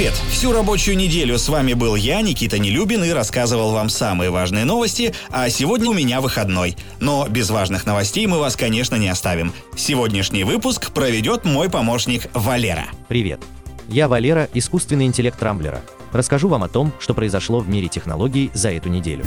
Привет! Всю рабочую неделю с вами был я, Никита Нелюбин, и рассказывал вам самые важные новости, а сегодня у меня выходной. Но без важных новостей мы вас, конечно, не оставим. Сегодняшний выпуск проведет мой помощник Валера. Привет! Я Валера, искусственный интеллект Рамблера. Расскажу вам о том, что произошло в мире технологий за эту неделю.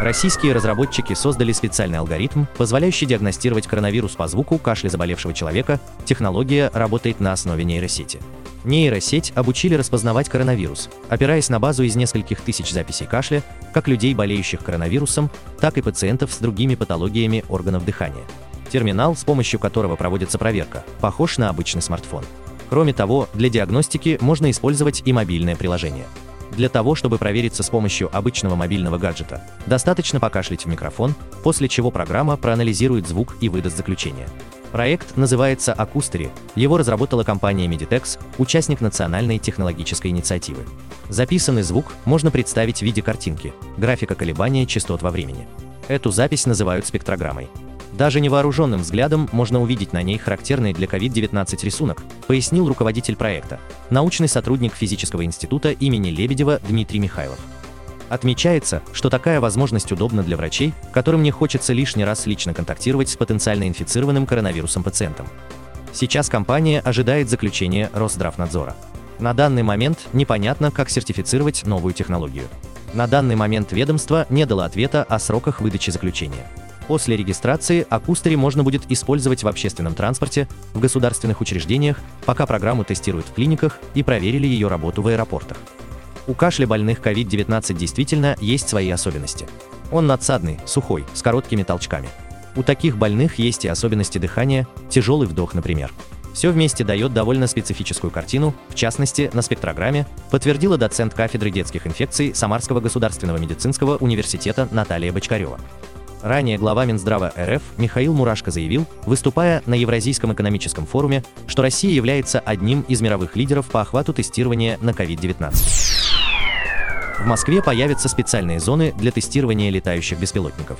Российские разработчики создали специальный алгоритм, позволяющий диагностировать коронавирус по звуку кашля заболевшего человека. Технология работает на основе нейросети. Нейросеть обучили распознавать коронавирус, опираясь на базу из нескольких тысяч записей кашля, как людей, болеющих коронавирусом, так и пациентов с другими патологиями органов дыхания. Терминал, с помощью которого проводится проверка, похож на обычный смартфон. Кроме того, для диагностики можно использовать и мобильное приложение – для того, чтобы провериться с помощью обычного мобильного гаджета, достаточно покашлять в микрофон, после чего программа проанализирует звук и выдаст заключение. Проект называется Акустери. Его разработала компания Meditex, участник национальной технологической инициативы. Записанный звук можно представить в виде картинки, графика колебания частот во времени. Эту запись называют спектрограммой. Даже невооруженным взглядом можно увидеть на ней характерный для COVID-19 рисунок, пояснил руководитель проекта, научный сотрудник физического института имени Лебедева Дмитрий Михайлов. Отмечается, что такая возможность удобна для врачей, которым не хочется лишний раз лично контактировать с потенциально инфицированным коронавирусом пациентом. Сейчас компания ожидает заключения Росздравнадзора. На данный момент непонятно, как сертифицировать новую технологию. На данный момент ведомство не дало ответа о сроках выдачи заключения. После регистрации Акустери можно будет использовать в общественном транспорте, в государственных учреждениях, пока программу тестируют в клиниках и проверили ее работу в аэропортах. У кашля больных COVID-19 действительно есть свои особенности. Он надсадный, сухой, с короткими толчками. У таких больных есть и особенности дыхания, тяжелый вдох, например. Все вместе дает довольно специфическую картину, в частности, на спектрограмме, подтвердила доцент кафедры детских инфекций Самарского государственного медицинского университета Наталья Бочкарева. Ранее глава Минздрава РФ Михаил Мурашко заявил, выступая на Евразийском экономическом форуме, что Россия является одним из мировых лидеров по охвату тестирования на COVID-19. В Москве появятся специальные зоны для тестирования летающих беспилотников.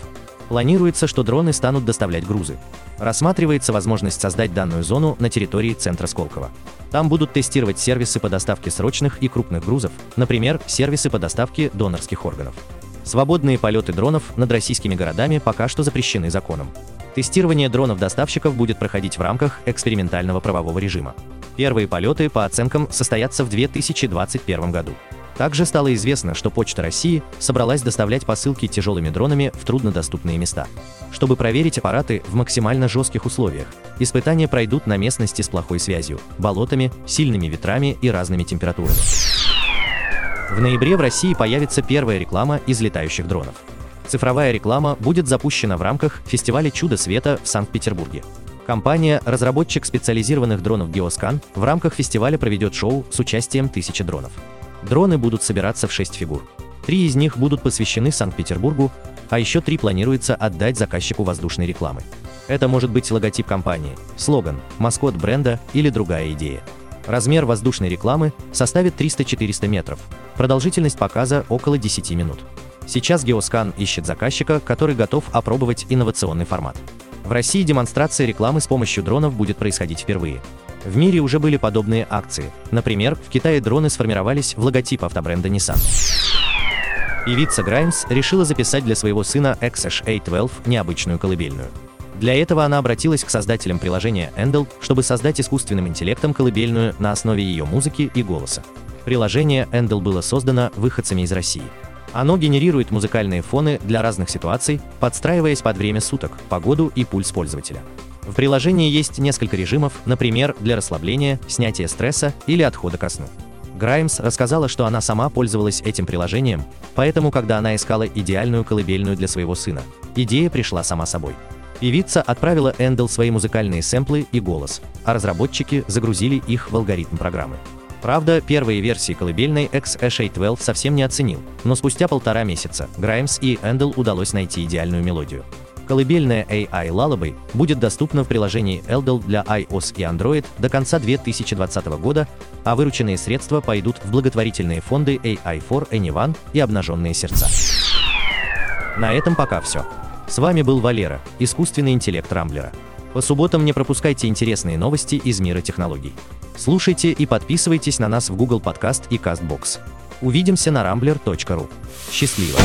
Планируется, что дроны станут доставлять грузы. Рассматривается возможность создать данную зону на территории центра Сколково. Там будут тестировать сервисы по доставке срочных и крупных грузов, например, сервисы по доставке донорских органов. Свободные полеты дронов над российскими городами пока что запрещены законом. Тестирование дронов-доставщиков будет проходить в рамках экспериментального правового режима. Первые полеты, по оценкам, состоятся в 2021 году. Также стало известно, что Почта России собралась доставлять посылки тяжелыми дронами в труднодоступные места. Чтобы проверить аппараты в максимально жестких условиях, испытания пройдут на местности с плохой связью, болотами, сильными ветрами и разными температурами. В ноябре в России появится первая реклама из летающих дронов. Цифровая реклама будет запущена в рамках фестиваля «Чудо света» в Санкт-Петербурге. Компания, разработчик специализированных дронов Geoscan, в рамках фестиваля проведет шоу с участием тысячи дронов. Дроны будут собираться в шесть фигур. Три из них будут посвящены Санкт-Петербургу, а еще три планируется отдать заказчику воздушной рекламы. Это может быть логотип компании, слоган, маскот бренда или другая идея. Размер воздушной рекламы составит 300-400 метров, продолжительность показа около 10 минут. Сейчас Geoscan ищет заказчика, который готов опробовать инновационный формат. В России демонстрация рекламы с помощью дронов будет происходить впервые. В мире уже были подобные акции. Например, в Китае дроны сформировались в логотип автобренда Nissan. Певица Граймс решила записать для своего сына XH A12 необычную колыбельную. Для этого она обратилась к создателям приложения Endel, чтобы создать искусственным интеллектом колыбельную на основе ее музыки и голоса. Приложение Endel было создано выходцами из России. Оно генерирует музыкальные фоны для разных ситуаций, подстраиваясь под время суток, погоду и пульс пользователя. В приложении есть несколько режимов, например, для расслабления, снятия стресса или отхода ко сну. Граймс рассказала, что она сама пользовалась этим приложением, поэтому, когда она искала идеальную колыбельную для своего сына, идея пришла сама собой. Певица отправила Эндел свои музыкальные сэмплы и голос, а разработчики загрузили их в алгоритм программы. Правда, первые версии колыбельной XH812 совсем не оценил, но спустя полтора месяца Граймс и Эндел удалось найти идеальную мелодию. Колыбельная AI Lullaby будет доступна в приложении Eldel для iOS и Android до конца 2020 года, а вырученные средства пойдут в благотворительные фонды AI for Anyone и Обнаженные сердца. На этом пока все. С вами был Валера, искусственный интеллект Рамблера. По субботам не пропускайте интересные новости из мира технологий. Слушайте и подписывайтесь на нас в Google Podcast и CastBox. Увидимся на rambler.ru. Счастливо!